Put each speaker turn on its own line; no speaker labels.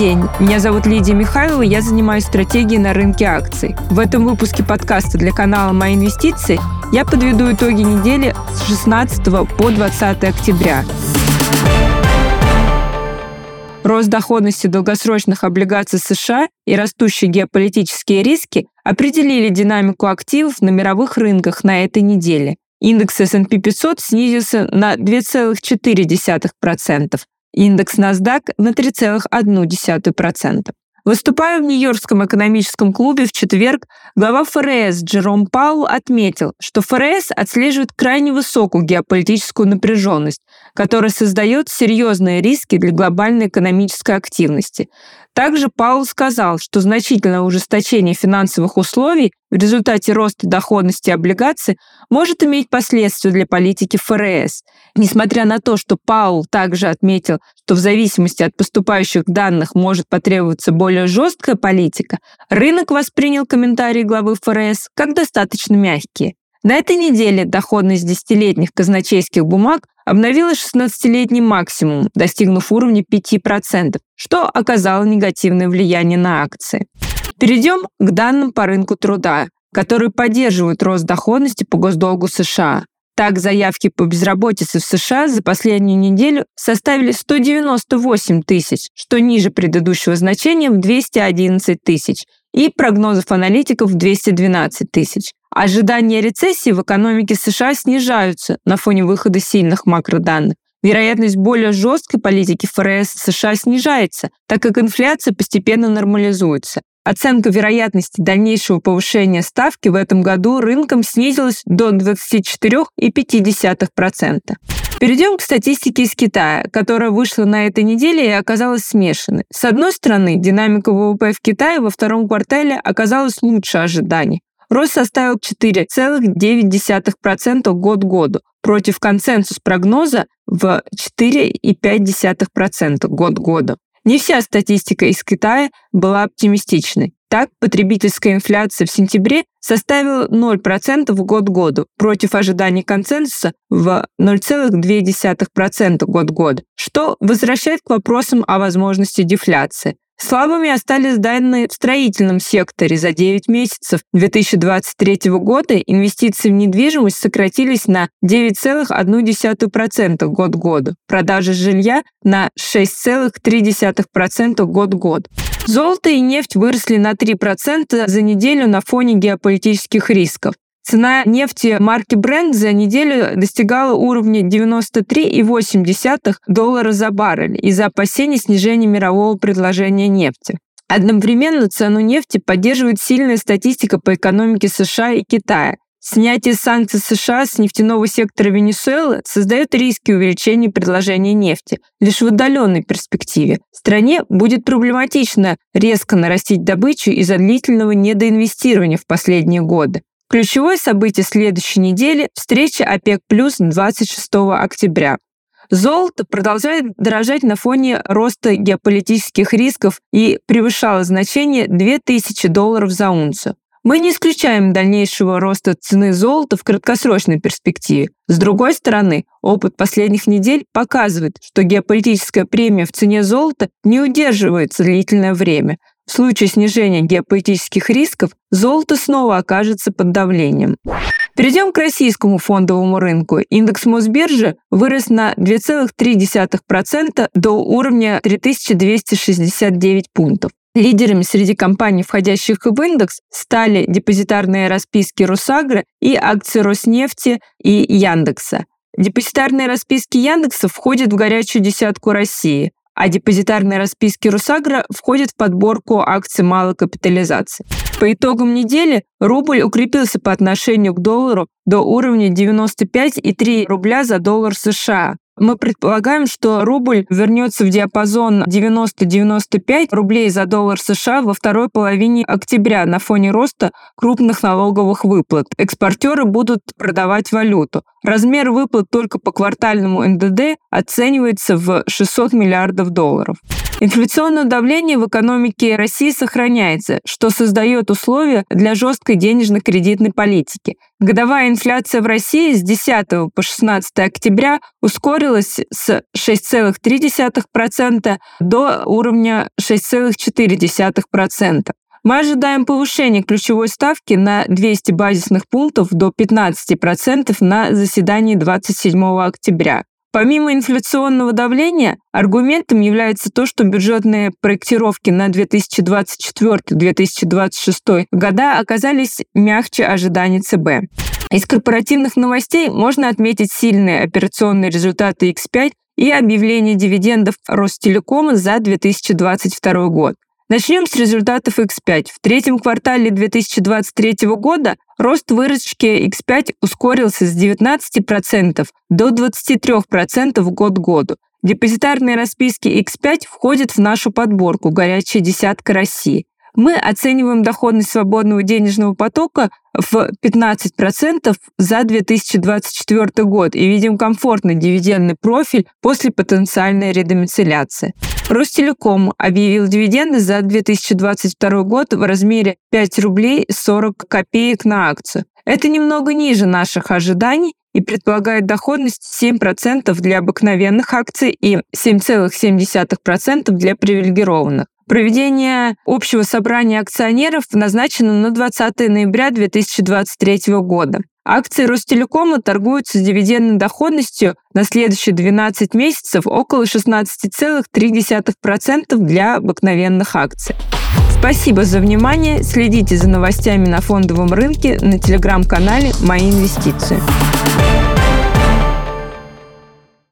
день, меня зовут Лидия Михайлова, я занимаюсь стратегией на рынке акций. В этом выпуске подкаста для канала «Мои инвестиции» я подведу итоги недели с 16 по 20 октября. Рост доходности долгосрочных облигаций США и растущие геополитические риски определили динамику активов на мировых рынках на этой неделе. Индекс S&P 500 снизился на 2,4%, индекс NASDAQ на 3,1%. Выступая в Нью-Йоркском экономическом клубе в четверг, глава ФРС Джером Паул отметил, что ФРС отслеживает крайне высокую геополитическую напряженность, которая создает серьезные риски для глобальной экономической активности. Также Паул сказал, что значительное ужесточение финансовых условий в результате роста доходности облигаций может иметь последствия для политики ФРС. Несмотря на то, что Паул также отметил, что в зависимости от поступающих данных может потребоваться более жесткая политика, рынок воспринял комментарии главы ФРС как достаточно мягкие. На этой неделе доходность десятилетних казначейских бумаг обновила 16-летний максимум, достигнув уровня 5%, что оказало негативное влияние на акции. Перейдем к данным по рынку труда, которые поддерживают рост доходности по госдолгу США. Так, заявки по безработице в США за последнюю неделю составили 198 тысяч, что ниже предыдущего значения в 211 тысяч, и прогнозов аналитиков в 212 тысяч. Ожидания рецессии в экономике США снижаются на фоне выхода сильных макроданных. Вероятность более жесткой политики ФРС США снижается, так как инфляция постепенно нормализуется. Оценка вероятности дальнейшего повышения ставки в этом году рынком снизилась до 24,5%. Перейдем к статистике из Китая, которая вышла на этой неделе и оказалась смешанной. С одной стороны, динамика ВВП в Китае во втором квартале оказалась лучше ожиданий. Рост составил 4,9% год году против консенсус прогноза в 4,5% год году. Не вся статистика из Китая была оптимистичной. Так, потребительская инфляция в сентябре составила 0% год году против ожиданий консенсуса в 0,2% год к году, что возвращает к вопросам о возможности дефляции. Слабыми остались данные в строительном секторе. За 9 месяцев 2023 года инвестиции в недвижимость сократились на 9,1% год году. Продажи жилья на 6,3% год к году. Золото и нефть выросли на 3% за неделю на фоне геополитических рисков. Цена нефти марки Brent за неделю достигала уровня 93,8 доллара за баррель из-за опасений снижения мирового предложения нефти. Одновременно цену нефти поддерживает сильная статистика по экономике США и Китая. Снятие санкций США с нефтяного сектора Венесуэлы создает риски увеличения предложения нефти лишь в отдаленной перспективе. Стране будет проблематично резко нарастить добычу из-за длительного недоинвестирования в последние годы. Ключевое событие следующей недели – встреча ОПЕК+, плюс 26 октября. Золото продолжает дорожать на фоне роста геополитических рисков и превышало значение 2000 долларов за унцию. Мы не исключаем дальнейшего роста цены золота в краткосрочной перспективе. С другой стороны, опыт последних недель показывает, что геополитическая премия в цене золота не удерживается длительное время – в случае снижения геополитических рисков золото снова окажется под давлением. Перейдем к российскому фондовому рынку. Индекс Мосбиржи вырос на 2,3% до уровня 3269 пунктов. Лидерами среди компаний, входящих в индекс, стали депозитарные расписки Росагры и акции Роснефти и Яндекса. Депозитарные расписки Яндекса входят в горячую десятку России а депозитарные расписки Русагра входят в подборку акций малой капитализации. По итогам недели рубль укрепился по отношению к доллару до уровня 95,3 рубля за доллар США, мы предполагаем, что рубль вернется в диапазон 90-95 рублей за доллар США во второй половине октября на фоне роста крупных налоговых выплат. Экспортеры будут продавать валюту. Размер выплат только по квартальному НДД оценивается в 600 миллиардов долларов. Инфляционное давление в экономике России сохраняется, что создает условия для жесткой денежно-кредитной политики. Годовая инфляция в России с 10 по 16 октября ускорилась с 6,3% до уровня 6,4%. Мы ожидаем повышения ключевой ставки на 200 базисных пунктов до 15% на заседании 27 октября. Помимо инфляционного давления, аргументом является то, что бюджетные проектировки на 2024-2026 года оказались мягче ожиданий ЦБ. Из корпоративных новостей можно отметить сильные операционные результаты X5 и объявление дивидендов Ростелекома за 2022 год. Начнем с результатов X5. В третьем квартале 2023 года рост выручки X5 ускорился с 19% до 23% год к году. Депозитарные расписки X5 входят в нашу подборку «Горячая десятка России». Мы оцениваем доходность свободного денежного потока в 15% за 2024 год и видим комфортный дивидендный профиль после потенциальной редомицеляции. Ростелеком объявил дивиденды за 2022 год в размере 5 рублей 40 копеек на акцию. Это немного ниже наших ожиданий и предполагает доходность 7% для обыкновенных акций и 7,7% для привилегированных. Проведение общего собрания акционеров назначено на 20 ноября 2023 года. Акции Ростелекома торгуются с дивидендной доходностью на следующие 12 месяцев около 16,3% для обыкновенных акций. Спасибо за внимание. Следите за новостями на фондовом рынке на телеграм-канале «Мои инвестиции».